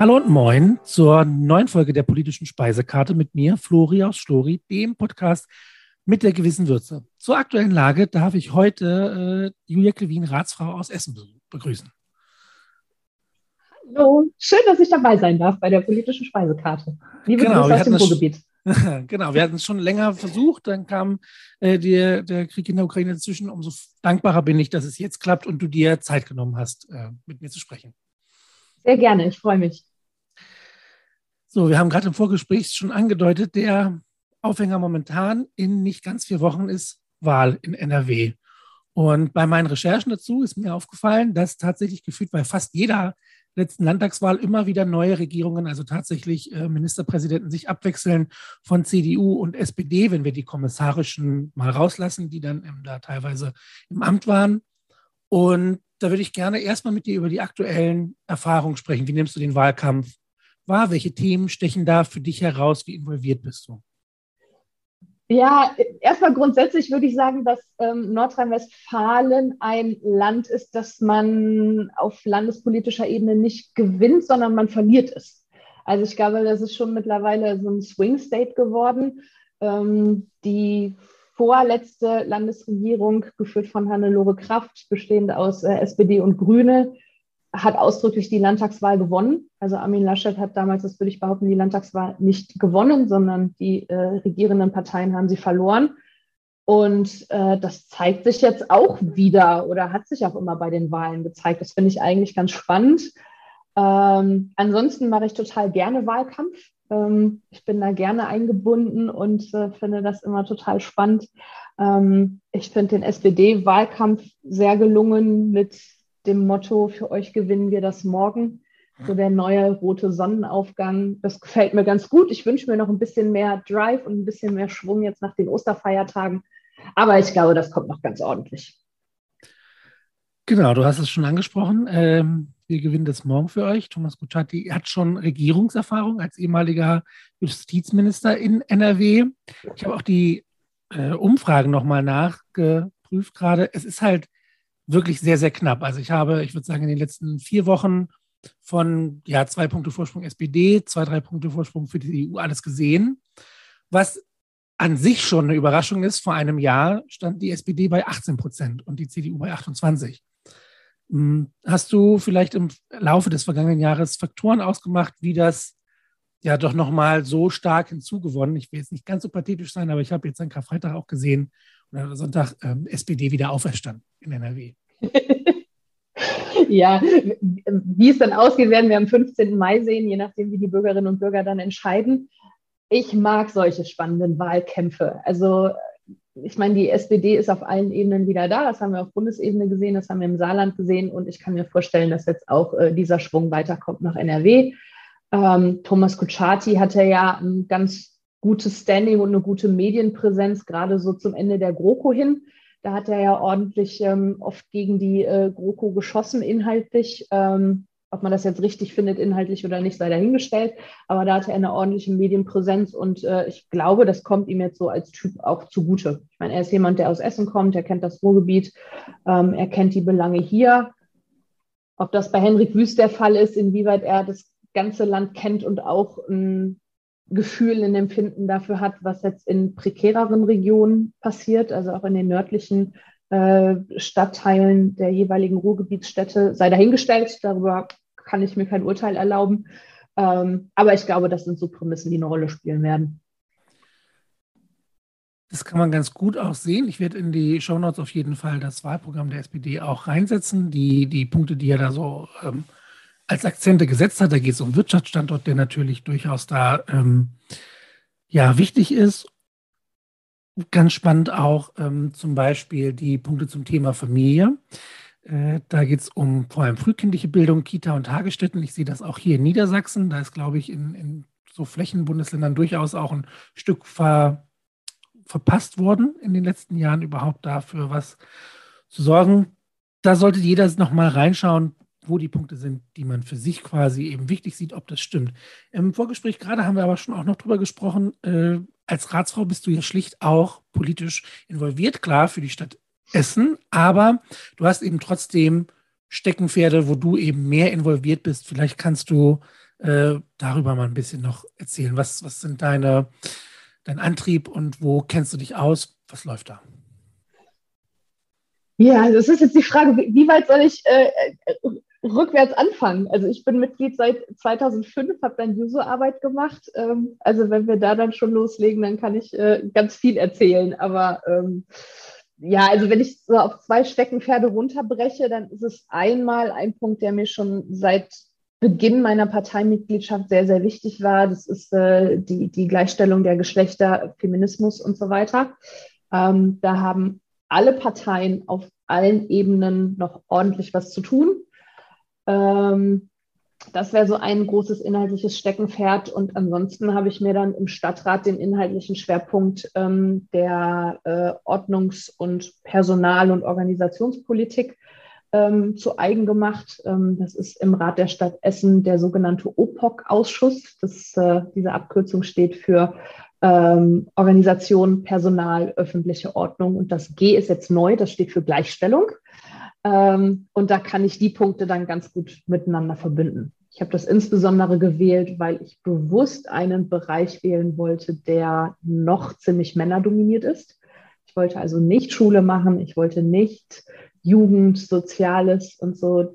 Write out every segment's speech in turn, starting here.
Hallo und moin zur neuen Folge der politischen Speisekarte mit mir, Flori aus Stori, dem Podcast mit der gewissen Würze. Zur aktuellen Lage darf ich heute äh, Julia Klevin, Ratsfrau aus Essen, begrüßen. Hallo, schön, dass ich dabei sein darf bei der politischen Speisekarte. Liebe genau, Grüße aus dem Ruhrgebiet. genau, wir hatten es schon länger versucht, dann kam äh, die, der Krieg in der Ukraine dazwischen. Umso dankbarer bin ich, dass es jetzt klappt und du dir Zeit genommen hast, äh, mit mir zu sprechen. Sehr gerne, ich freue mich. So, wir haben gerade im Vorgespräch schon angedeutet, der Aufhänger momentan in nicht ganz vier Wochen ist Wahl in NRW. Und bei meinen Recherchen dazu ist mir aufgefallen, dass tatsächlich gefühlt bei fast jeder letzten Landtagswahl immer wieder neue Regierungen, also tatsächlich äh, Ministerpräsidenten sich abwechseln von CDU und SPD, wenn wir die kommissarischen mal rauslassen, die dann da teilweise im Amt waren. Und da würde ich gerne erstmal mit dir über die aktuellen Erfahrungen sprechen. Wie nimmst du den Wahlkampf wahr? Welche Themen stechen da für dich heraus? Wie involviert bist du? Ja, erstmal grundsätzlich würde ich sagen, dass ähm, Nordrhein-Westfalen ein Land ist, das man auf landespolitischer Ebene nicht gewinnt, sondern man verliert es. Also ich glaube, das ist schon mittlerweile so ein Swing State geworden. Ähm, die vorletzte Landesregierung, geführt von Hannelore Kraft, bestehend aus äh, SPD und Grüne, hat ausdrücklich die Landtagswahl gewonnen. Also Armin Laschet hat damals, das würde ich behaupten, die Landtagswahl nicht gewonnen, sondern die äh, regierenden Parteien haben sie verloren. Und äh, das zeigt sich jetzt auch wieder oder hat sich auch immer bei den Wahlen gezeigt. Das finde ich eigentlich ganz spannend. Ähm, ansonsten mache ich total gerne Wahlkampf. Ähm, ich bin da gerne eingebunden und äh, finde das immer total spannend. Ähm, ich finde den SPD-Wahlkampf sehr gelungen mit dem Motto, für euch gewinnen wir das morgen. So der neue rote Sonnenaufgang. Das gefällt mir ganz gut. Ich wünsche mir noch ein bisschen mehr Drive und ein bisschen mehr Schwung jetzt nach den Osterfeiertagen. Aber ich glaube, das kommt noch ganz ordentlich. Genau, du hast es schon angesprochen. Ähm, wir gewinnen das morgen für euch. Thomas Kutschaty hat schon Regierungserfahrung als ehemaliger Justizminister in NRW. Ich habe auch die äh, Umfragen nochmal nachgeprüft gerade. Es ist halt wirklich sehr, sehr knapp. Also ich habe, ich würde sagen, in den letzten vier Wochen von ja, zwei Punkte Vorsprung SPD, zwei, drei Punkte Vorsprung für die EU alles gesehen. Was an sich schon eine Überraschung ist, vor einem Jahr stand die SPD bei 18 Prozent und die CDU bei 28. Hm, hast du vielleicht im Laufe des vergangenen Jahres Faktoren ausgemacht, wie das ja doch nochmal so stark hinzugewonnen? Ich will jetzt nicht ganz so pathetisch sein, aber ich habe jetzt an Karfreitag auch gesehen, oder Sonntag ähm, SPD wieder auferstanden in NRW. ja, wie es dann ausgeht, werden wir am 15. Mai sehen, je nachdem, wie die Bürgerinnen und Bürger dann entscheiden. Ich mag solche spannenden Wahlkämpfe. Also ich meine, die SPD ist auf allen Ebenen wieder da. Das haben wir auf Bundesebene gesehen, das haben wir im Saarland gesehen und ich kann mir vorstellen, dass jetzt auch äh, dieser Schwung weiterkommt nach NRW. Ähm, Thomas Kutschaty hatte ja ein ganz gutes Standing und eine gute Medienpräsenz, gerade so zum Ende der GroKo hin. Da hat er ja ordentlich ähm, oft gegen die äh, GroKo geschossen, inhaltlich. Ähm, ob man das jetzt richtig findet, inhaltlich oder nicht, sei dahingestellt. Aber da hatte er eine ordentliche Medienpräsenz und äh, ich glaube, das kommt ihm jetzt so als Typ auch zugute. Ich meine, er ist jemand, der aus Essen kommt, er kennt das Ruhrgebiet, ähm, er kennt die Belange hier. Ob das bei Henrik Wüst der Fall ist, inwieweit er das ganze Land kennt und auch ein Gefühl, ein Empfinden dafür hat, was jetzt in prekäreren Regionen passiert, also auch in den nördlichen äh, Stadtteilen der jeweiligen Ruhrgebietsstädte, sei dahingestellt. Darüber kann ich mir kein Urteil erlauben. Ähm, aber ich glaube, das sind so Prämissen, die eine Rolle spielen werden. Das kann man ganz gut auch sehen. Ich werde in die Shownotes auf jeden Fall das Wahlprogramm der SPD auch reinsetzen. Die, die Punkte, die er da so ähm, als Akzente gesetzt hat. Da geht es um Wirtschaftsstandort, der natürlich durchaus da ähm, ja wichtig ist. Ganz spannend auch ähm, zum Beispiel die Punkte zum Thema Familie. Äh, da geht es um vor allem frühkindliche Bildung, Kita und Tagesstätten. Ich sehe das auch hier in Niedersachsen. Da ist, glaube ich, in, in so Flächenbundesländern durchaus auch ein Stück ver, verpasst worden in den letzten Jahren, überhaupt dafür was zu sorgen. Da sollte jeder nochmal reinschauen, wo die Punkte sind, die man für sich quasi eben wichtig sieht, ob das stimmt. Im Vorgespräch gerade haben wir aber schon auch noch drüber gesprochen, äh, als Ratsfrau bist du ja schlicht auch politisch involviert, klar, für die Stadt Essen, aber du hast eben trotzdem Steckenpferde, wo du eben mehr involviert bist. Vielleicht kannst du äh, darüber mal ein bisschen noch erzählen. Was, was sind deine, dein Antrieb und wo kennst du dich aus? Was läuft da? Ja, das ist jetzt die Frage, wie weit soll ich äh, rückwärts anfangen? Also ich bin Mitglied seit 2005, habe dann User-Arbeit gemacht. Ähm, also wenn wir da dann schon loslegen, dann kann ich äh, ganz viel erzählen. Aber ähm, ja, also wenn ich so auf zwei Steckenpferde runterbreche, dann ist es einmal ein Punkt, der mir schon seit Beginn meiner Parteimitgliedschaft sehr, sehr wichtig war. Das ist äh, die, die Gleichstellung der Geschlechter, Feminismus und so weiter. Ähm, da haben alle Parteien auf allen Ebenen noch ordentlich was zu tun. Ähm, das wäre so ein großes inhaltliches Steckenpferd. Und ansonsten habe ich mir dann im Stadtrat den inhaltlichen Schwerpunkt ähm, der äh, Ordnungs- und Personal- und Organisationspolitik ähm, zu eigen gemacht. Ähm, das ist im Rat der Stadt Essen der sogenannte OPOC-Ausschuss. Äh, diese Abkürzung steht für ähm, Organisation, Personal, öffentliche Ordnung. Und das G ist jetzt neu, das steht für Gleichstellung. Ähm, und da kann ich die Punkte dann ganz gut miteinander verbinden. Ich habe das insbesondere gewählt, weil ich bewusst einen Bereich wählen wollte, der noch ziemlich männerdominiert ist. Ich wollte also nicht Schule machen, ich wollte nicht Jugend, Soziales und so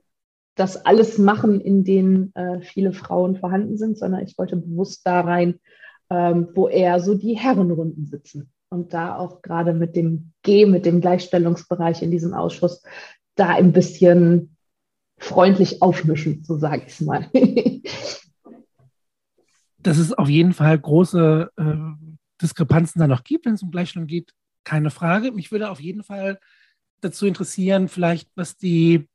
das alles machen, in denen äh, viele Frauen vorhanden sind, sondern ich wollte bewusst da rein, ähm, wo eher so die Herrenrunden sitzen. Und da auch gerade mit dem G, mit dem Gleichstellungsbereich in diesem Ausschuss, da ein bisschen freundlich aufmischen, so sage ich es mal. Dass es auf jeden Fall große äh, Diskrepanzen da noch gibt, wenn es um Gleichstellung geht, keine Frage. Mich würde auf jeden Fall dazu interessieren, vielleicht, was die,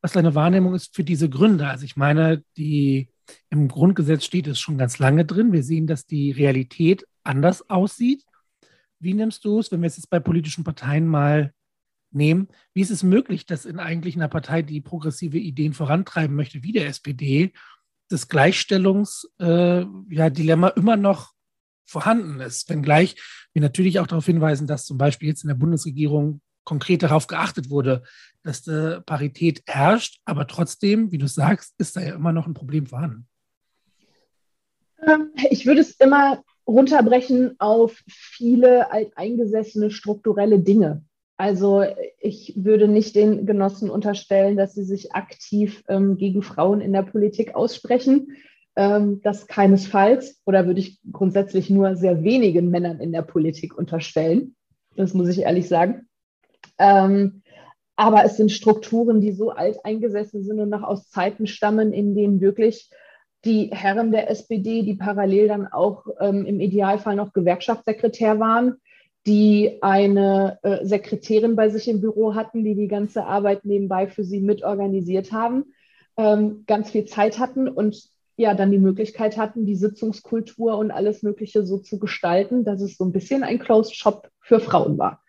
was deine Wahrnehmung ist für diese Gründe. Also ich meine, die im Grundgesetz steht es schon ganz lange drin. Wir sehen, dass die Realität anders aussieht. Wie nimmst du es, wenn wir es jetzt bei politischen Parteien mal nehmen? Wie ist es möglich, dass in eigentlich einer Partei, die progressive Ideen vorantreiben möchte, wie der SPD, das Gleichstellungsdilemma äh, ja, immer noch vorhanden ist? Wenngleich wir natürlich auch darauf hinweisen, dass zum Beispiel jetzt in der Bundesregierung konkret darauf geachtet wurde, dass die Parität herrscht, aber trotzdem, wie du sagst, ist da ja immer noch ein Problem vorhanden. Ähm, ich würde es immer runterbrechen auf viele alteingesessene strukturelle Dinge. Also ich würde nicht den Genossen unterstellen, dass sie sich aktiv ähm, gegen Frauen in der Politik aussprechen. Ähm, das keinesfalls. Oder würde ich grundsätzlich nur sehr wenigen Männern in der Politik unterstellen. Das muss ich ehrlich sagen. Ähm, aber es sind Strukturen, die so alt eingesessen sind und noch aus Zeiten stammen, in denen wirklich die Herren der SPD, die parallel dann auch ähm, im Idealfall noch Gewerkschaftssekretär waren, die eine äh, Sekretärin bei sich im Büro hatten, die die ganze Arbeit nebenbei für sie mitorganisiert haben, ähm, ganz viel Zeit hatten und ja dann die Möglichkeit hatten, die Sitzungskultur und alles Mögliche so zu gestalten, dass es so ein bisschen ein Closed Shop für Frauen war.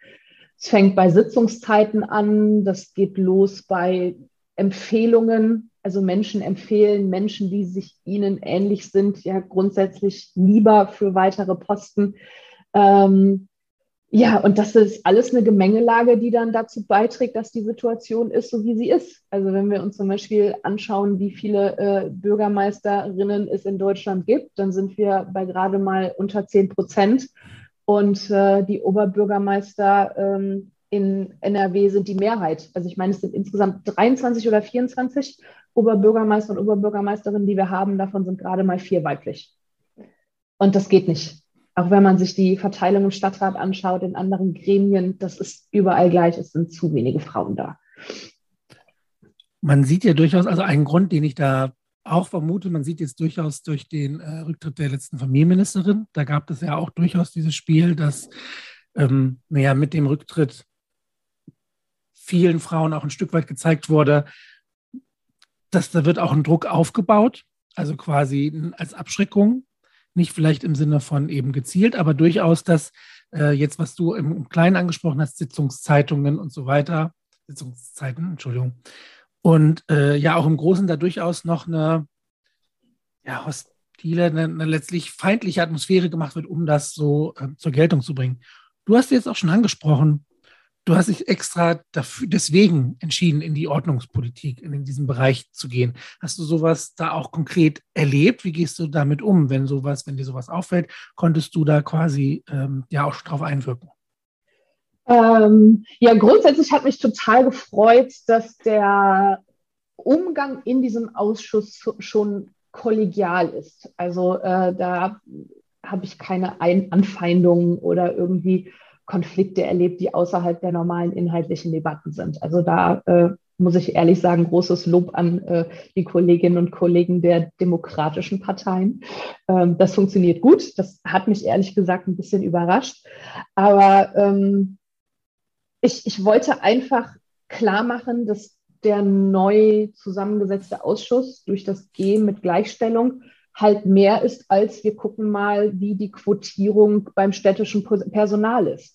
Es fängt bei Sitzungszeiten an, das geht los bei Empfehlungen, also Menschen empfehlen Menschen, die sich ihnen ähnlich sind, ja grundsätzlich lieber für weitere Posten. Ähm, ja, und das ist alles eine Gemengelage, die dann dazu beiträgt, dass die Situation ist, so wie sie ist. Also wenn wir uns zum Beispiel anschauen, wie viele äh, Bürgermeisterinnen es in Deutschland gibt, dann sind wir bei gerade mal unter 10 Prozent. Und äh, die Oberbürgermeister ähm, in NRW sind die Mehrheit. Also ich meine, es sind insgesamt 23 oder 24 Oberbürgermeister und Oberbürgermeisterinnen, die wir haben. Davon sind gerade mal vier weiblich. Und das geht nicht. Auch wenn man sich die Verteilung im Stadtrat anschaut, in anderen Gremien, das ist überall gleich. Es sind zu wenige Frauen da. Man sieht ja durchaus, also einen Grund, den ich da auch vermute, man sieht jetzt durchaus durch den äh, Rücktritt der letzten Familienministerin, da gab es ja auch durchaus dieses Spiel, dass ähm, naja, mit dem Rücktritt vielen Frauen auch ein Stück weit gezeigt wurde, dass da wird auch ein Druck aufgebaut, also quasi als Abschreckung, nicht vielleicht im Sinne von eben gezielt, aber durchaus, dass äh, jetzt, was du im, Kleinen angesprochen hast, Sitzungszeitungen und so weiter, Sitzungszeiten, Entschuldigung, und äh, ja auch im Großen da durchaus noch eine ja, hostile, eine, eine letztlich feindliche Atmosphäre gemacht wird, um das so äh, zur Geltung zu bringen. Du hast jetzt auch schon angesprochen, du hast dich extra dafür, deswegen entschieden, in die Ordnungspolitik, in, diesen Bereich zu gehen. Hast du sowas da auch konkret erlebt? Wie gehst du damit um, wenn sowas, wenn dir sowas auffällt? Konntest du da quasi ähm, ja auch drauf einwirken? Ähm, ja, grundsätzlich hat mich total gefreut, dass der Umgang in diesem Ausschuss schon kollegial ist. Also äh, da habe ich keine Ein Anfeindungen oder irgendwie Konflikte erlebt, die außerhalb der normalen inhaltlichen Debatten sind. Also da äh, muss ich ehrlich sagen, großes Lob an äh, die Kolleginnen und Kollegen der demokratischen Parteien. Ähm, das funktioniert gut. Das hat mich ehrlich gesagt ein bisschen überrascht. Aber ähm, ich, ich wollte einfach klar machen, dass der neu zusammengesetzte Ausschuss durch das Gehen mit Gleichstellung halt mehr ist, als wir gucken mal, wie die Quotierung beim städtischen Personal ist.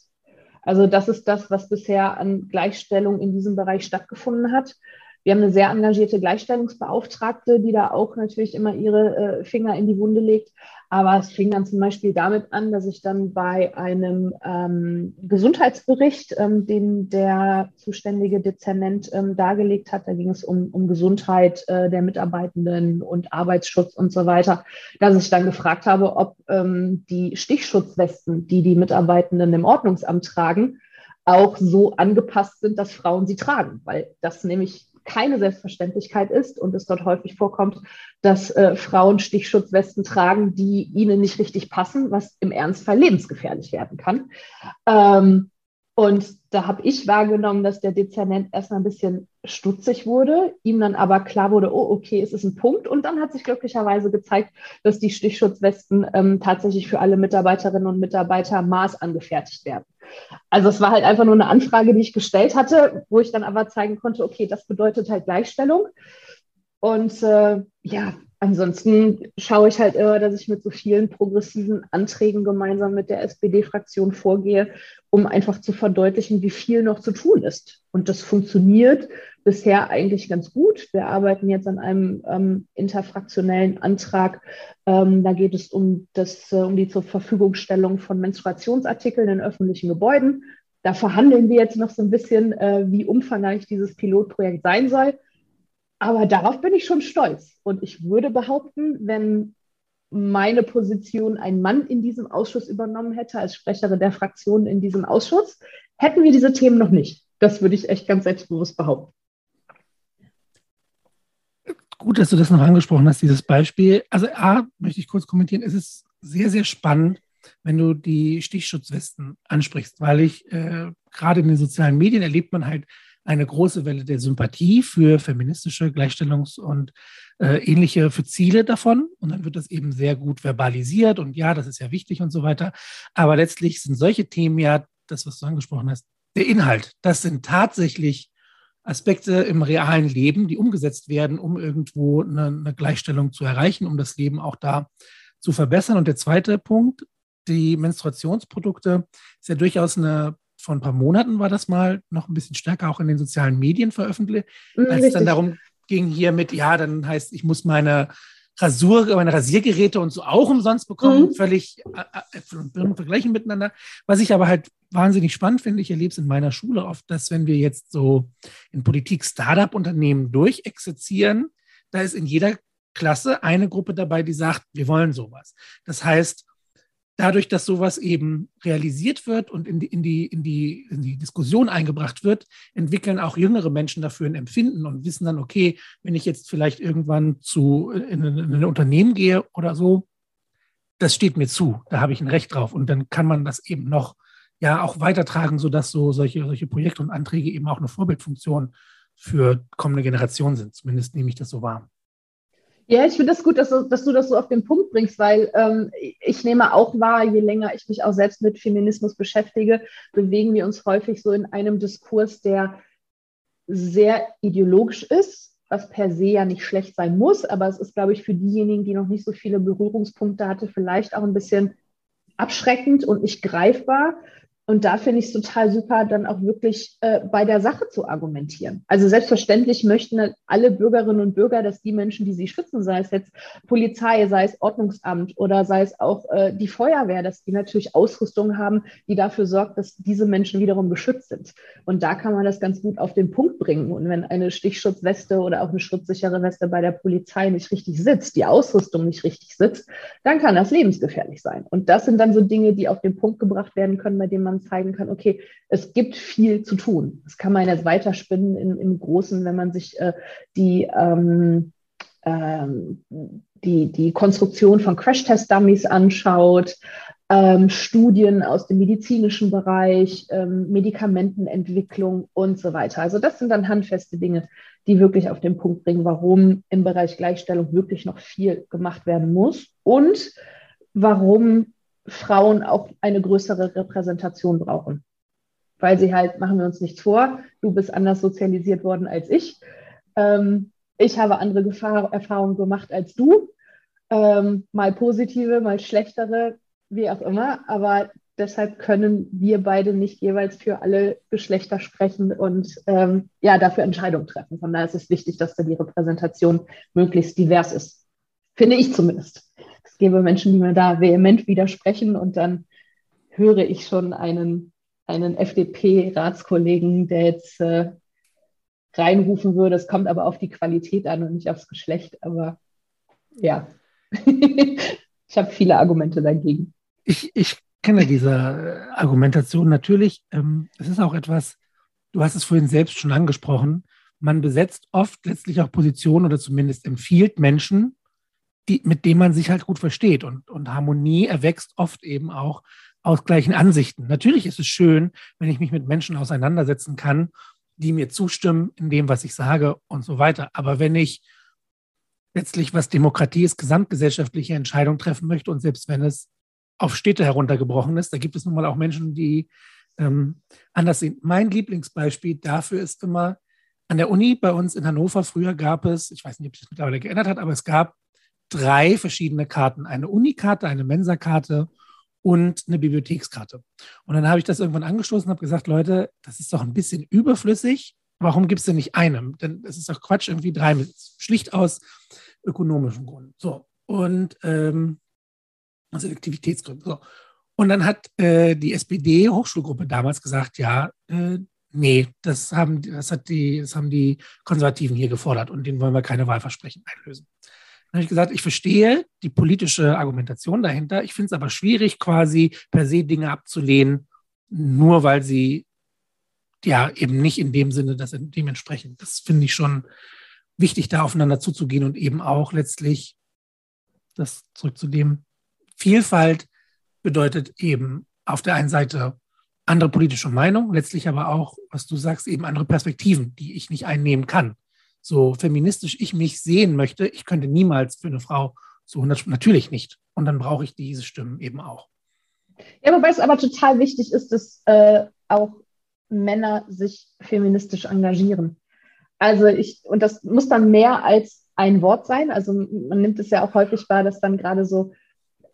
Also das ist das, was bisher an Gleichstellung in diesem Bereich stattgefunden hat. Wir haben eine sehr engagierte Gleichstellungsbeauftragte, die da auch natürlich immer ihre äh, Finger in die Wunde legt. Aber es fing dann zum Beispiel damit an, dass ich dann bei einem ähm, Gesundheitsbericht, ähm, den der zuständige Dezernent ähm, dargelegt hat, da ging es um, um Gesundheit äh, der Mitarbeitenden und Arbeitsschutz und so weiter, dass ich dann gefragt habe, ob ähm, die Stichschutzwesten, die die Mitarbeitenden im Ordnungsamt tragen, auch so angepasst sind, dass Frauen sie tragen, weil das nämlich keine Selbstverständlichkeit ist und es dort häufig vorkommt, dass äh, Frauen Stichschutzwesten tragen, die ihnen nicht richtig passen, was im Ernstfall lebensgefährlich werden kann. Ähm, und da habe ich wahrgenommen, dass der Dezernent erstmal ein bisschen stutzig wurde, ihm dann aber klar wurde, oh, okay, es ist ein Punkt. Und dann hat sich glücklicherweise gezeigt, dass die Stichschutzwesten ähm, tatsächlich für alle Mitarbeiterinnen und Mitarbeiter Maß angefertigt werden. Also es war halt einfach nur eine Anfrage, die ich gestellt hatte, wo ich dann aber zeigen konnte, okay, das bedeutet halt Gleichstellung. Und äh, ja, ansonsten schaue ich halt immer, dass ich mit so vielen progressiven Anträgen gemeinsam mit der SPD-Fraktion vorgehe, um einfach zu verdeutlichen, wie viel noch zu tun ist. Und das funktioniert bisher eigentlich ganz gut. Wir arbeiten jetzt an einem ähm, interfraktionellen Antrag. Ähm, da geht es um, das, äh, um die zur Verfügungstellung von Menstruationsartikeln in öffentlichen Gebäuden. Da verhandeln wir jetzt noch so ein bisschen, äh, wie umfangreich dieses Pilotprojekt sein soll. Aber darauf bin ich schon stolz. Und ich würde behaupten, wenn meine Position ein Mann in diesem Ausschuss übernommen hätte, als Sprecherin der Fraktion in diesem Ausschuss, hätten wir diese Themen noch nicht. Das würde ich echt ganz selbstbewusst behaupten. Gut, dass du das noch angesprochen hast, dieses Beispiel. Also A, möchte ich kurz kommentieren, es ist sehr, sehr spannend, wenn du die Stichschutzwesten ansprichst, weil ich äh, gerade in den sozialen Medien erlebt man halt eine große Welle der Sympathie für feministische Gleichstellungs- und äh, ähnliche für Ziele davon. Und dann wird das eben sehr gut verbalisiert und ja, das ist ja wichtig und so weiter. Aber letztlich sind solche Themen ja, das, was du angesprochen hast, der Inhalt. Das sind tatsächlich Aspekte im realen Leben, die umgesetzt werden, um irgendwo eine, eine Gleichstellung zu erreichen, um das Leben auch da zu verbessern. Und der zweite Punkt, die Menstruationsprodukte ist ja durchaus eine vor ein paar Monaten war das mal noch ein bisschen stärker auch in den sozialen Medien veröffentlicht, als es dann darum ging hier mit, ja, dann heißt, ich muss meine Rasur, meine Rasiergeräte und so auch umsonst bekommen, mhm. völlig Äpfel und Birnen vergleichen miteinander. Was ich aber halt wahnsinnig spannend finde, ich erlebe es in meiner Schule oft, dass wenn wir jetzt so in Politik Startup-Unternehmen durchexerzieren, da ist in jeder Klasse eine Gruppe dabei, die sagt, wir wollen sowas. Das heißt, dadurch, dass sowas eben realisiert wird und in die, in, die, in, die, in die Diskussion eingebracht wird, entwickeln auch jüngere Menschen dafür ein Empfinden und wissen dann, okay, wenn ich jetzt vielleicht irgendwann zu, in, in ein Unternehmen gehe oder so, das steht mir zu, da habe ich ein Recht drauf. Und dann kann man das eben noch ja auch weitertragen, sodass so solche, solche Projekte und Anträge eben auch eine Vorbildfunktion für kommende Generationen sind. Zumindest nehme ich das so wahr. Ja, ich finde das gut, dass du, dass du, das so auf den Punkt bringst, weil ähm, ich nehme auch wahr, je länger ich mich auch selbst mit Feminismus beschäftige, bewegen wir uns häufig so in einem Diskurs, der sehr ideologisch ist, was per se ja nicht schlecht sein muss, aber es ist, glaube ich, für diejenigen, die noch nicht so viele Berührungspunkte hatte, vielleicht auch ein bisschen abschreckend und nicht greifbar. Und da finde ich es total super, dann auch wirklich äh, bei der Sache zu argumentieren. Also selbstverständlich möchten alle Bürgerinnen und Bürger, dass die Menschen, die sie schützen, sei es jetzt Polizei, sei es Ordnungsamt oder sei es auch äh, die Feuerwehr, dass die natürlich Ausrüstung haben, die dafür sorgt, dass diese Menschen wiederum geschützt sind. Und da kann man das ganz gut auf den Punkt bringen. Und wenn eine Stichschutzweste oder auch eine schutzsichere Weste bei der Polizei nicht richtig sitzt, die Ausrüstung nicht richtig sitzt, dann kann das lebensgefährlich sein. Und das sind dann so Dinge, die auf den Punkt gebracht werden können, bei denen man zeigen kann, okay, es gibt viel zu tun. Das kann man jetzt weiterspinnen im, im Großen, wenn man sich äh, die, ähm, ähm, die, die Konstruktion von Crash-Test-Dummies anschaut, ähm, Studien aus dem medizinischen Bereich, ähm, Medikamentenentwicklung und so weiter. Also das sind dann handfeste Dinge, die wirklich auf den Punkt bringen, warum im Bereich Gleichstellung wirklich noch viel gemacht werden muss und warum Frauen auch eine größere Repräsentation brauchen. Weil sie halt, machen wir uns nichts vor, du bist anders sozialisiert worden als ich. Ähm, ich habe andere Gefahr Erfahrungen gemacht als du. Ähm, mal positive, mal schlechtere, wie auch immer. Aber deshalb können wir beide nicht jeweils für alle Geschlechter sprechen und ähm, ja, dafür Entscheidungen treffen. Von daher ist es wichtig, dass da die Repräsentation möglichst divers ist. Finde ich zumindest gäbe Menschen, die mir da vehement widersprechen und dann höre ich schon einen, einen FDP-Ratskollegen, der jetzt äh, reinrufen würde. Es kommt aber auf die Qualität an und nicht aufs Geschlecht. Aber ja, ich habe viele Argumente dagegen. Ich, ich kenne diese Argumentation natürlich. Ähm, es ist auch etwas, du hast es vorhin selbst schon angesprochen, man besetzt oft letztlich auch Positionen oder zumindest empfiehlt Menschen, die, mit dem man sich halt gut versteht. Und, und Harmonie erwächst oft eben auch aus gleichen Ansichten. Natürlich ist es schön, wenn ich mich mit Menschen auseinandersetzen kann, die mir zustimmen in dem, was ich sage und so weiter. Aber wenn ich letztlich, was Demokratie ist, gesamtgesellschaftliche Entscheidungen treffen möchte und selbst wenn es auf Städte heruntergebrochen ist, da gibt es nun mal auch Menschen, die ähm, anders sehen. Mein Lieblingsbeispiel dafür ist immer an der Uni bei uns in Hannover. Früher gab es, ich weiß nicht, ob sich das mittlerweile geändert hat, aber es gab drei verschiedene Karten. Eine Unikarte, eine Mensa-Karte und eine Bibliothekskarte. Und dann habe ich das irgendwann angestoßen und habe gesagt, Leute, das ist doch ein bisschen überflüssig. Warum gibt es denn nicht eine? Denn es ist doch Quatsch, irgendwie drei mit schlicht aus ökonomischen Gründen. So. Und ähm, aus Selektivitätsgründen. So. Und dann hat äh, die SPD-Hochschulgruppe damals gesagt, ja, äh, nee, das haben, das, hat die, das haben die Konservativen hier gefordert und denen wollen wir keine Wahlversprechen einlösen. Dann habe ich gesagt, ich verstehe die politische Argumentation dahinter. Ich finde es aber schwierig, quasi per se Dinge abzulehnen, nur weil sie ja eben nicht in dem Sinne das dementsprechend. Das finde ich schon wichtig, da aufeinander zuzugehen und eben auch letztlich, das zurück zu dem, Vielfalt bedeutet eben auf der einen Seite andere politische Meinung, letztlich aber auch, was du sagst, eben andere Perspektiven, die ich nicht einnehmen kann so feministisch ich mich sehen möchte, ich könnte niemals für eine Frau zu 100 natürlich nicht. Und dann brauche ich diese Stimmen eben auch. Ja, wobei es aber total wichtig ist, dass äh, auch Männer sich feministisch engagieren. Also ich, und das muss dann mehr als ein Wort sein. Also man nimmt es ja auch häufig wahr, dass dann gerade so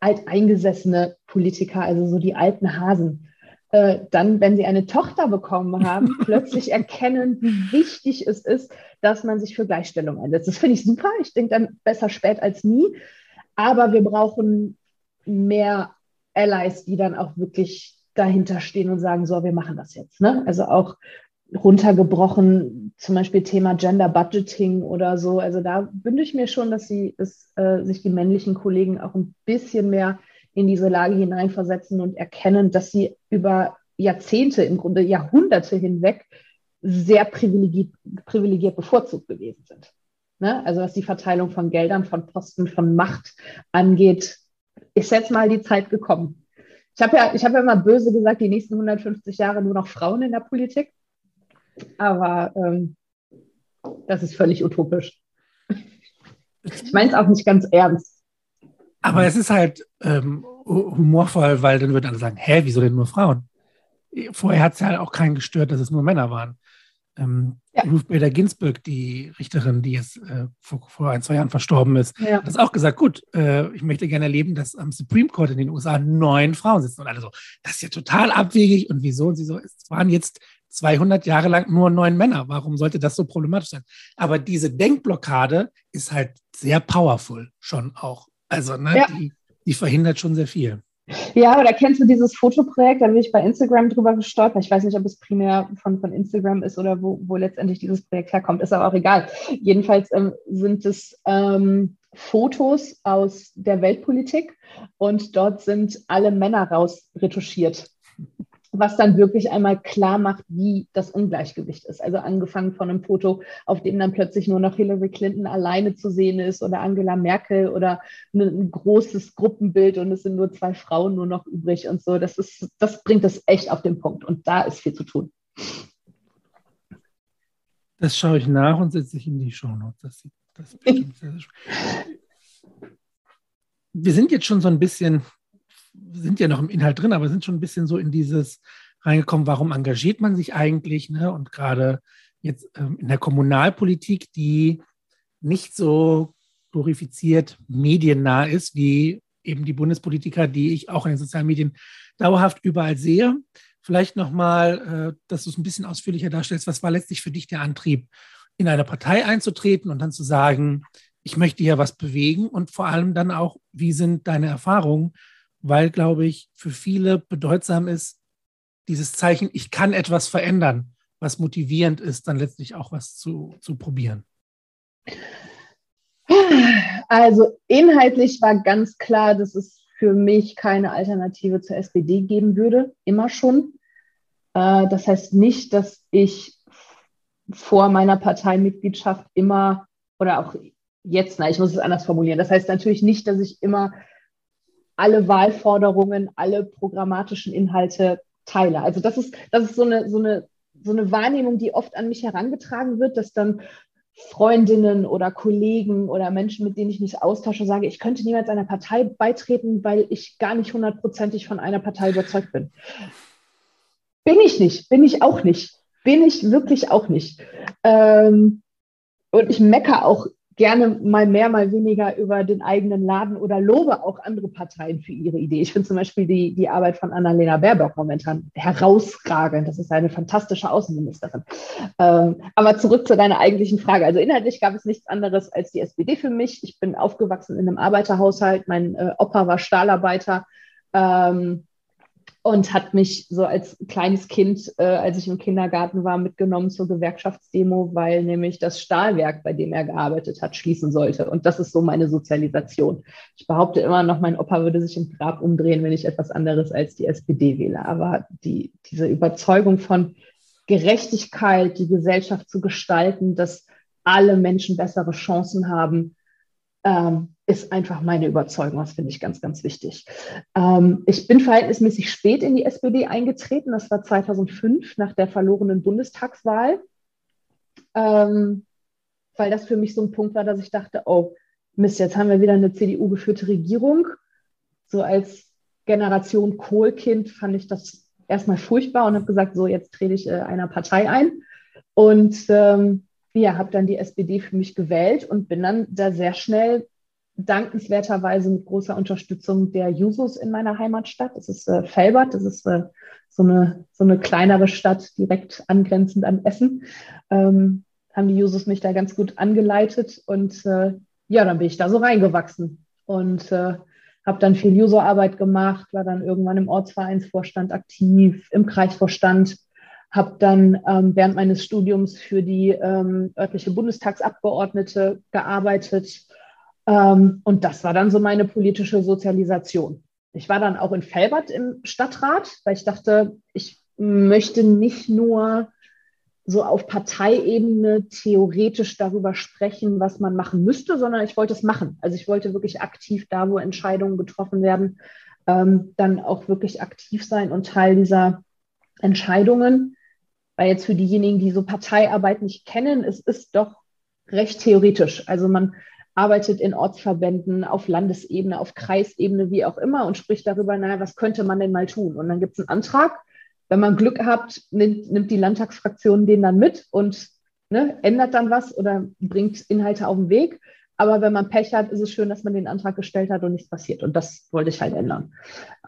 alteingesessene Politiker, also so die alten Hasen, äh, dann, wenn sie eine Tochter bekommen haben, plötzlich erkennen, wie wichtig es ist, dass man sich für Gleichstellung einsetzt. Das finde ich super. Ich denke dann besser spät als nie. Aber wir brauchen mehr Allies, die dann auch wirklich dahinter stehen und sagen, so, wir machen das jetzt. Ne? Also auch runtergebrochen, zum Beispiel Thema Gender Budgeting oder so. Also da wünsche ich mir schon, dass, sie, dass äh, sich die männlichen Kollegen auch ein bisschen mehr in diese Lage hineinversetzen und erkennen, dass sie über Jahrzehnte, im Grunde Jahrhunderte hinweg sehr privilegiert, privilegiert bevorzugt gewesen sind. Ne? Also was die Verteilung von Geldern, von Posten, von Macht angeht, ist jetzt mal die Zeit gekommen. Ich habe ja, hab ja immer böse gesagt, die nächsten 150 Jahre nur noch Frauen in der Politik. Aber ähm, das ist völlig utopisch. Ich meine es auch nicht ganz ernst. Aber es ist halt ähm, humorvoll, weil dann würden alle sagen, hä, wieso denn nur Frauen? Vorher hat es ja halt auch keinen gestört, dass es nur Männer waren. ähm, ja. Ruth Bader Ginsburg, die Richterin, die jetzt äh, vor, vor, ein, zwei Jahren verstorben ist, ja. hat auch gesagt, gut, äh, ich möchte gerne erleben, dass am Supreme Court in den USA neun Frauen sitzen. Und alle so, das ist ja total abwegig. Und wieso? Und sie so, es waren jetzt 200 Jahre lang nur neun Männer. Warum sollte das so problematisch sein? Aber diese Denkblockade ist halt sehr powerful schon auch. Also, ne, ja. die, die verhindert schon sehr viel. Ja, oder kennst du dieses Fotoprojekt? Da bin ich bei Instagram drüber gestolpert. Ich weiß nicht, ob es primär von, von Instagram ist oder wo, wo letztendlich dieses Projekt herkommt. Ist aber auch egal. Jedenfalls ähm, sind es ähm, Fotos aus der Weltpolitik und dort sind alle Männer rausretuschiert was dann wirklich einmal klar macht, wie das Ungleichgewicht ist. Also angefangen von einem Foto, auf dem dann plötzlich nur noch Hillary Clinton alleine zu sehen ist oder Angela Merkel oder ein großes Gruppenbild und es sind nur zwei Frauen nur noch übrig und so. Das, ist, das bringt es echt auf den Punkt und da ist viel zu tun. Das schaue ich nach und setze ich in die Show Notes. Das, das Wir sind jetzt schon so ein bisschen sind ja noch im Inhalt drin, aber sind schon ein bisschen so in dieses reingekommen, warum engagiert man sich eigentlich? Ne? Und gerade jetzt ähm, in der Kommunalpolitik, die nicht so glorifiziert mediennah ist, wie eben die Bundespolitiker, die ich auch in den sozialen Medien dauerhaft überall sehe. Vielleicht nochmal, äh, dass du es ein bisschen ausführlicher darstellst. Was war letztlich für dich der Antrieb, in eine Partei einzutreten und dann zu sagen, ich möchte hier was bewegen und vor allem dann auch, wie sind deine Erfahrungen weil, glaube ich, für viele bedeutsam ist, dieses Zeichen, ich kann etwas verändern, was motivierend ist, dann letztlich auch was zu, zu probieren. Also inhaltlich war ganz klar, dass es für mich keine Alternative zur SPD geben würde, immer schon. Äh, das heißt nicht, dass ich vor meiner Parteimitgliedschaft immer oder auch jetzt, na, ich muss es anders formulieren. Das heißt natürlich nicht, dass ich immer alle Wahlforderungen, alle programmatischen Inhalte teile. Also das ist, das ist so eine, so eine, so eine Wahrnehmung, die oft an mich herangetragen wird, dass dann Freundinnen oder Kollegen oder Menschen, mit denen ich mich austausche, sage, ich könnte niemals einer Partei beitreten, weil ich gar nicht hundertprozentig von einer Partei überzeugt bin. Bin ich nicht, bin ich auch nicht, bin ich wirklich auch nicht. Ähm, und ich meckere auch gerne mal mehr, mal weniger über den eigenen Laden oder lobe auch andere Parteien für ihre Idee. Ich finde zum Beispiel die, die Arbeit von Annalena Baerbock momentan herausragend. Das ist eine fantastische Außenministerin. Ähm, aber zurück zu deiner eigentlichen Frage. Also inhaltlich gab es nichts anderes als die SPD für mich. Ich bin aufgewachsen in einem Arbeiterhaushalt. Mein äh, Opa war Stahlarbeiter. Ähm, und hat mich so als kleines Kind, äh, als ich im Kindergarten war, mitgenommen zur Gewerkschaftsdemo, weil nämlich das Stahlwerk, bei dem er gearbeitet hat, schließen sollte. Und das ist so meine Sozialisation. Ich behaupte immer noch, mein Opa würde sich im Grab umdrehen, wenn ich etwas anderes als die SPD wähle. Aber die, diese Überzeugung von Gerechtigkeit, die Gesellschaft zu gestalten, dass alle Menschen bessere Chancen haben, ähm, ist einfach meine Überzeugung. Das finde ich ganz, ganz wichtig. Ähm, ich bin verhältnismäßig spät in die SPD eingetreten. Das war 2005 nach der verlorenen Bundestagswahl, ähm, weil das für mich so ein Punkt war, dass ich dachte, oh Mist, jetzt haben wir wieder eine CDU-geführte Regierung. So als Generation Kohlkind fand ich das erstmal furchtbar und habe gesagt, so jetzt trete ich äh, einer Partei ein. Und ähm, ja, habe dann die SPD für mich gewählt und bin dann da sehr schnell dankenswerterweise mit großer Unterstützung der Jusos in meiner Heimatstadt. Das ist äh, Felbert, das ist äh, so, eine, so eine kleinere Stadt direkt angrenzend an Essen. Ähm, haben die Jusos mich da ganz gut angeleitet und äh, ja, dann bin ich da so reingewachsen und äh, habe dann viel Juso-Arbeit gemacht, war dann irgendwann im Ortsvereinsvorstand aktiv, im Kreisvorstand, habe dann ähm, während meines Studiums für die ähm, örtliche Bundestagsabgeordnete gearbeitet und das war dann so meine politische Sozialisation. Ich war dann auch in Felbert im Stadtrat, weil ich dachte, ich möchte nicht nur so auf Parteiebene theoretisch darüber sprechen, was man machen müsste, sondern ich wollte es machen. Also ich wollte wirklich aktiv da, wo Entscheidungen getroffen werden, ähm, dann auch wirklich aktiv sein und Teil dieser Entscheidungen. Weil jetzt für diejenigen, die so Parteiarbeit nicht kennen, es ist doch recht theoretisch. Also man arbeitet in Ortsverbänden auf Landesebene, auf Kreisebene, wie auch immer und spricht darüber, naja, was könnte man denn mal tun? Und dann gibt es einen Antrag, wenn man Glück hat, nimmt, nimmt die Landtagsfraktion den dann mit und ne, ändert dann was oder bringt Inhalte auf den Weg. Aber wenn man Pech hat, ist es schön, dass man den Antrag gestellt hat und nichts passiert. Und das wollte ich halt ändern.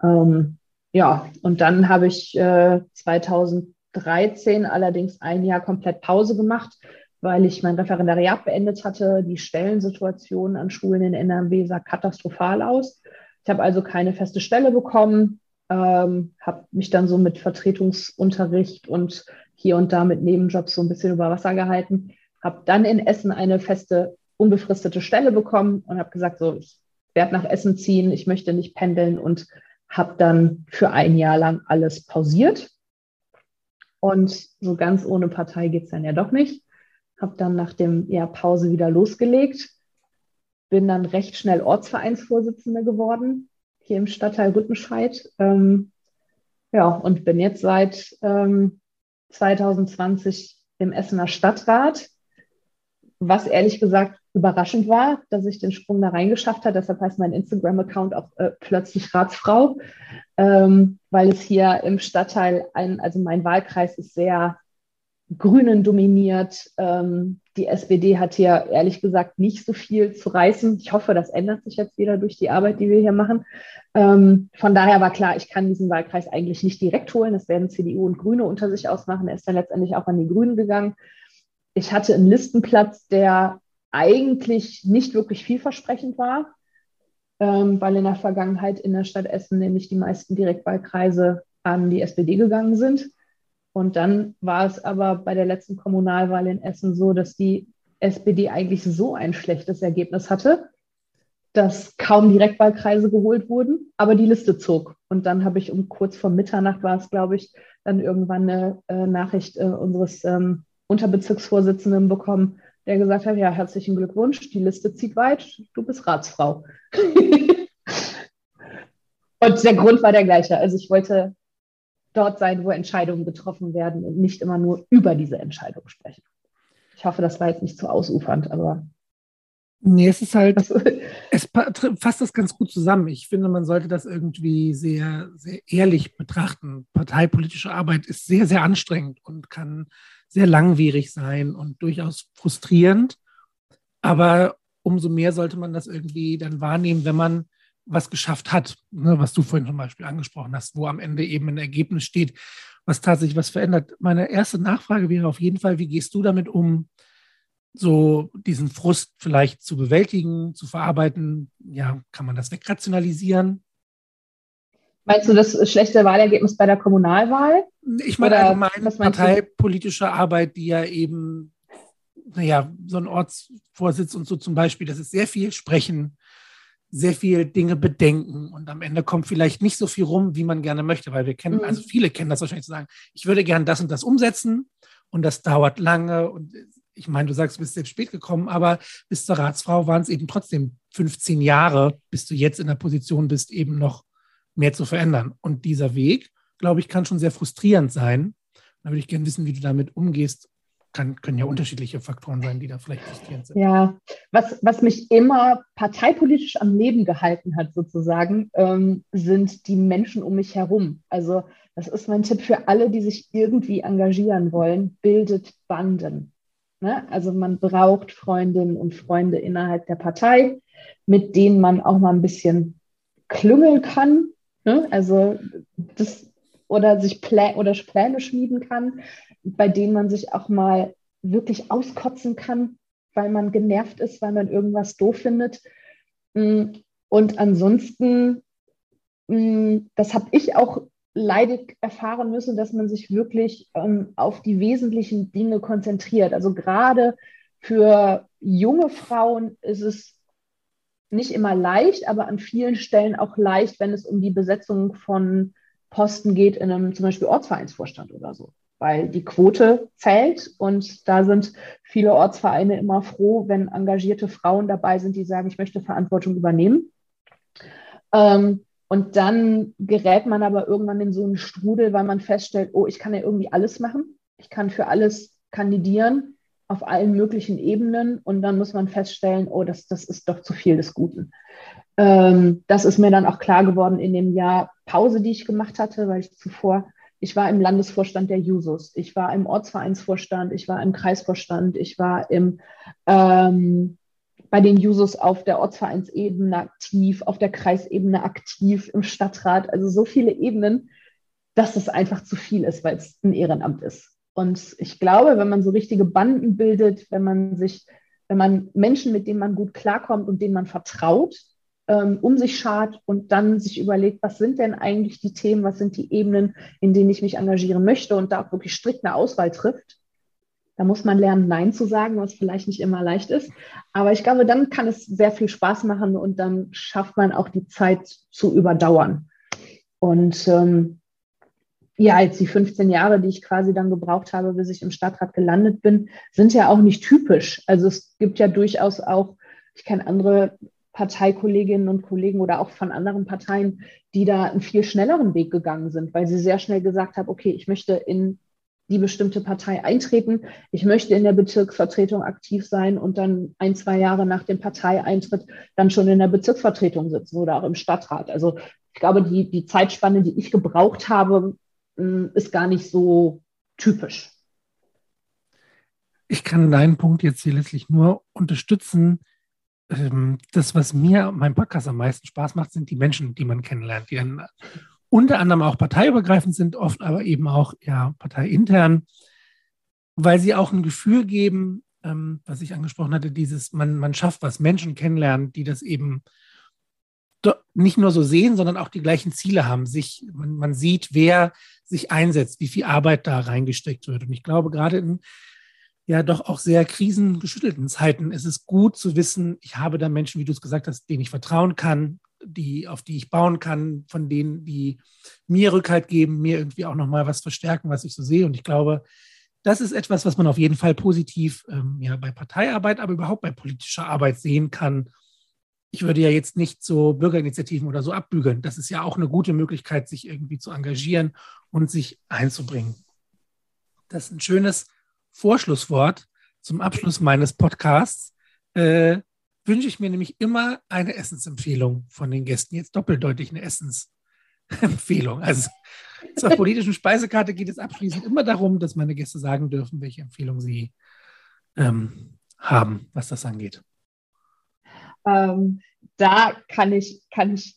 Ähm, ja, und dann habe ich äh, 2013 allerdings ein Jahr komplett Pause gemacht, weil ich mein Referendariat beendet hatte. Die Stellensituation an Schulen in NRW sah katastrophal aus. Ich habe also keine feste Stelle bekommen, ähm, habe mich dann so mit Vertretungsunterricht und hier und da mit Nebenjobs so ein bisschen über Wasser gehalten, habe dann in Essen eine feste, unbefristete Stelle bekommen und habe gesagt, so, ich werde nach Essen ziehen, ich möchte nicht pendeln und habe dann für ein Jahr lang alles pausiert. Und so ganz ohne Partei geht es dann ja doch nicht. Habe dann nach dem Jahr Pause wieder losgelegt, bin dann recht schnell Ortsvereinsvorsitzende geworden, hier im Stadtteil Rüttenscheid. Ähm, ja, und bin jetzt seit ähm, 2020 im Essener Stadtrat, was ehrlich gesagt überraschend war, dass ich den Sprung da reingeschafft habe. Deshalb heißt mein Instagram-Account auch äh, plötzlich Ratsfrau, ähm, weil es hier im Stadtteil, ein, also mein Wahlkreis ist sehr Grünen dominiert. Ähm, die SPD hat hier ehrlich gesagt nicht so viel zu reißen. Ich hoffe, das ändert sich jetzt wieder durch die Arbeit, die wir hier machen. Ähm, von daher war klar, ich kann diesen Wahlkreis eigentlich nicht direkt holen. Das werden CDU und Grüne unter sich ausmachen. Er ist dann letztendlich auch an die Grünen gegangen. Ich hatte einen Listenplatz, der eigentlich nicht wirklich vielversprechend war, ähm, weil in der Vergangenheit in der Stadt Essen nämlich die meisten Direktwahlkreise an die SPD gegangen sind. Und dann war es aber bei der letzten Kommunalwahl in Essen so, dass die SPD eigentlich so ein schlechtes Ergebnis hatte, dass kaum Direktwahlkreise geholt wurden, aber die Liste zog. Und dann habe ich um kurz vor Mitternacht war es, glaube ich, dann irgendwann eine äh, Nachricht äh, unseres ähm, Unterbezirksvorsitzenden bekommen, der gesagt hat, ja, herzlichen Glückwunsch, die Liste zieht weit, du bist Ratsfrau. Und der Grund war der gleiche. Also ich wollte dort sein, wo Entscheidungen getroffen werden und nicht immer nur über diese Entscheidung sprechen. Ich hoffe, das war jetzt nicht zu ausufernd, aber. Nee, es ist halt, es fasst das ganz gut zusammen. Ich finde, man sollte das irgendwie sehr, sehr ehrlich betrachten. Parteipolitische Arbeit ist sehr, sehr anstrengend und kann sehr langwierig sein und durchaus frustrierend. Aber umso mehr sollte man das irgendwie dann wahrnehmen, wenn man was geschafft hat, ne, was du vorhin zum Beispiel angesprochen hast, wo am Ende eben ein Ergebnis steht, was tatsächlich was verändert. Meine erste Nachfrage wäre auf jeden Fall, wie gehst du damit um, so diesen Frust vielleicht zu bewältigen, zu verarbeiten? Ja, kann man das wegrationalisieren? Meinst du das schlechte Wahlergebnis bei der Kommunalwahl? Ich meine Oder allgemein parteipolitische Arbeit, die ja eben, naja, so ein Ortsvorsitz und so zum Beispiel, das ist sehr viel Sprechen, sehr viel Dinge bedenken und am Ende kommt vielleicht nicht so viel rum, wie man gerne möchte, weil wir kennen, mhm. also viele kennen das wahrscheinlich zu sagen, ich würde gerne das und das umsetzen und das dauert lange und ich meine, du sagst, du bist jetzt spät gekommen, aber bis zur Ratsfrau waren es eben trotzdem 15 Jahre, bis du jetzt in der Position bist, eben noch mehr zu verändern. Und dieser Weg, glaube ich, kann schon sehr frustrierend sein. Da würde ich gerne wissen, wie du damit umgehst kann, können ja unterschiedliche Faktoren sein, die da vielleicht existieren sind. Ja, was, was mich immer parteipolitisch am Leben gehalten hat, sozusagen, ähm, sind die Menschen um mich herum. Also das ist mein Tipp für alle, die sich irgendwie engagieren wollen, bildet Banden. Ne? Also man braucht Freundinnen und Freunde innerhalb der Partei, mit denen man auch mal ein bisschen klüngeln kann. Ne? Also das oder sich Plä oder Pläne schmieden kann bei denen man sich auch mal wirklich auskotzen kann, weil man genervt ist, weil man irgendwas doof findet. Mm, und ansonsten, mm, das habe ich auch leidig erfahren müssen, dass man sich wirklich ähm, auf die wesentlichen Dinge konzentriert. Also gerade für junge Frauen ist es nicht immer leicht, aber an vielen Stellen auch leicht, wenn es um die Besetzung von Posten geht in einem zum Beispiel Ortsvereinsvorstand oder so weil die Quote zählt und da sind viele Ortsvereine immer froh, wenn engagierte Frauen dabei sind, die sagen, ich möchte Verantwortung übernehmen. Ähm, und dann gerät man aber irgendwann in so einen Strudel, weil man feststellt, oh, ich kann ja irgendwie alles machen. Ich kann für alles kandidieren auf allen möglichen Ebenen und dann muss man feststellen, oh, das, das ist doch zu viel des Guten. Ähm, das ist mir dann auch klar geworden in dem Jahr Pause, die ich gemacht hatte, weil ich zuvor Ich war im Landesvorstand der Jusos, ich war im Ortsvereinsvorstand, ich war im Kreisvorstand, ich war im, ähm, bei den Jusos auf der Ortsvereinsebene aktiv, auf der Kreisebene aktiv, im Stadtrat, also so viele Ebenen, dass es einfach zu viel ist, weil es ein Ehrenamt ist. Und ich glaube, wenn man so richtige Banden bildet, wenn man sich, wenn man Menschen, mit denen man gut klarkommt und denen man vertraut, um sich schart und dann sich überlegt, was sind denn eigentlich die Themen, was sind die Ebenen, in denen ich mich engagieren möchte und da auch wirklich strikt eine Auswahl trifft. Da muss man lernen, Nein zu sagen, was vielleicht nicht immer leicht ist. Aber ich glaube, dann kann es sehr viel Spaß machen und dann schafft man auch die Zeit zu überdauern. Und ähm, ja, jetzt die 15 Jahre, die ich quasi dann gebraucht habe, bis ich im Stadtrat gelandet bin, sind ja auch nicht typisch. Also es gibt ja durchaus auch, ich kenne andere Parteikolleginnen und Kollegen oder auch von anderen Parteien, die da einen viel schnelleren Weg gegangen sind, weil sie sehr schnell gesagt haben, okay, ich möchte in die bestimmte Partei eintreten, ich möchte in der Bezirksvertretung aktiv sein und dann ein, zwei Jahre nach dem Parteieintritt dann schon in der Bezirksvertretung sitzen oder auch im Stadtrat. Also ich glaube, die, die Zeitspanne, die ich gebraucht habe, ist gar nicht so typisch. Ich kann deinen Punkt jetzt hier letztlich nur unterstützen, ähm, das, was mir mein Podcast am meisten Spaß macht, sind die Menschen, die man kennenlernt, die dann unter anderem auch parteiübergreifend sind, oft aber eben auch ja, parteiintern, weil sie auch ein Gefühl geben, ähm, was ich angesprochen hatte, dieses, man, man schafft was, Menschen kennenlernen, die das eben nicht nur so sehen, sondern auch die gleichen Ziele haben. Sich, man, man sieht, wer sich einsetzt, wie viel Arbeit da reingesteckt wird. Und ich glaube, gerade in ja doch auch sehr krisengeschüttelten Zeiten ist es gut zu wissen, ich habe da Menschen, wie du es gesagt hast, denen ich vertrauen kann, die, auf die ich bauen kann, von denen, die mir Rückhalt geben, mir irgendwie auch nochmal was verstärken, was ich so sehe. Und ich glaube, das ist etwas, was man auf jeden Fall positiv ähm, ja, bei Parteiarbeit, aber überhaupt bei politischer Arbeit sehen kann. Ich würde ja jetzt nicht so Bürgerinitiativen oder so abbügeln. Das ist ja auch eine gute Möglichkeit, sich irgendwie zu engagieren und sich einzubringen. Das ist ein schönes Vorschlusswort zum Abschluss meines Podcasts äh, wünsche ich mir nämlich immer eine Essensempfehlung von den Gästen. Jetzt doppeldeutig eine Essensempfehlung. Also zur politischen Speisekarte geht es abschließend immer darum, dass meine Gäste sagen dürfen, welche Empfehlung sie ähm, haben, was das angeht. Ähm, da kann ich, kann ich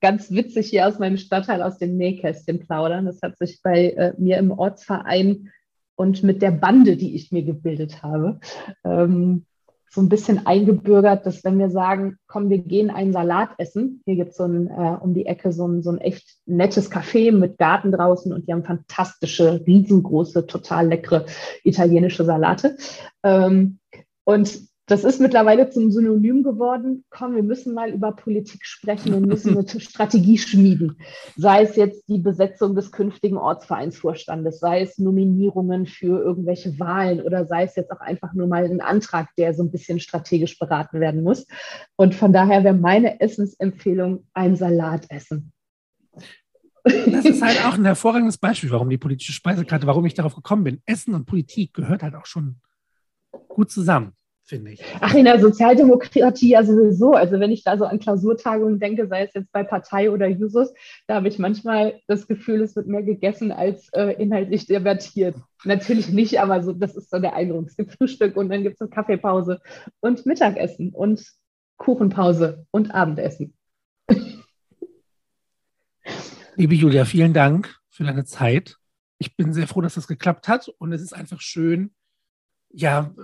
ganz witzig hier aus meinem Stadtteil aus dem Nähkästchen plaudern. Das hat sich bei äh, mir im Ortsverein und mit der Bande, die ich mir gebildet habe, ähm, so ein bisschen eingebürgert, dass wenn wir sagen, komm, wir gehen einen Salat essen, hier gibt es so ein, äh, um die Ecke so ein, so ein echt nettes Café mit Garten draußen und die haben fantastische, riesengroße, total leckere italienische Salate. Ähm, und das ist mittlerweile zum Synonym geworden. Komm, wir müssen mal über Politik sprechen und müssen eine Strategie schmieden. Sei es jetzt die Besetzung des künftigen Ortsvereinsvorstandes, sei es Nominierungen für irgendwelche Wahlen oder sei es jetzt auch einfach nur mal ein Antrag, der so ein bisschen strategisch beraten werden muss. Und von daher wäre meine Essensempfehlung ein Salat essen. Das ist halt auch ein hervorragendes Beispiel, warum die politische Speisekarte, warum ich darauf gekommen bin. Essen und Politik gehört halt auch schon gut zusammen finde ich. Ach, in der Sozialdemokratie ja sowieso. Also wenn ich da so an Klausurtagungen denke, sei es jetzt bei Partei oder Jusos, da habe ich manchmal das Gefühl, es wird mehr gegessen als äh, inhaltlich debattiert. Natürlich nicht, aber so, das ist so der Eindruck. Es gibt Frühstück und dann gibt es eine Kaffeepause und Mittagessen und Kuchenpause und Abendessen. Liebe Julia, vielen Dank für deine Zeit. Ich bin sehr froh, dass das geklappt hat und es ist einfach schön, ja,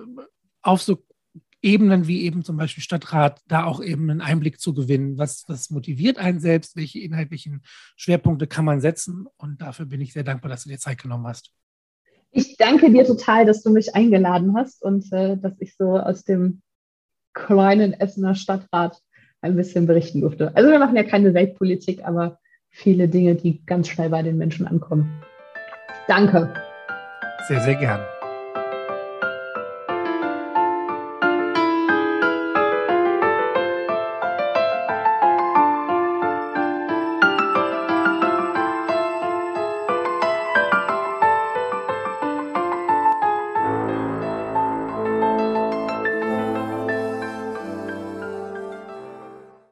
auf so Ebenen wie eben zum Beispiel Stadtrat, da auch eben einen Einblick zu gewinnen. Was, was motiviert einen selbst? Welche inhaltlichen Schwerpunkte kann man setzen? Und dafür bin ich sehr dankbar, dass du dir Zeit genommen hast. Ich danke dir total, dass du mich eingeladen hast und äh, dass ich so aus dem kleinen Essener Stadtrat ein bisschen berichten durfte. Also wir machen ja keine Weltpolitik, aber viele Dinge, die ganz schnell bei den Menschen ankommen. Danke. Sehr, sehr gern.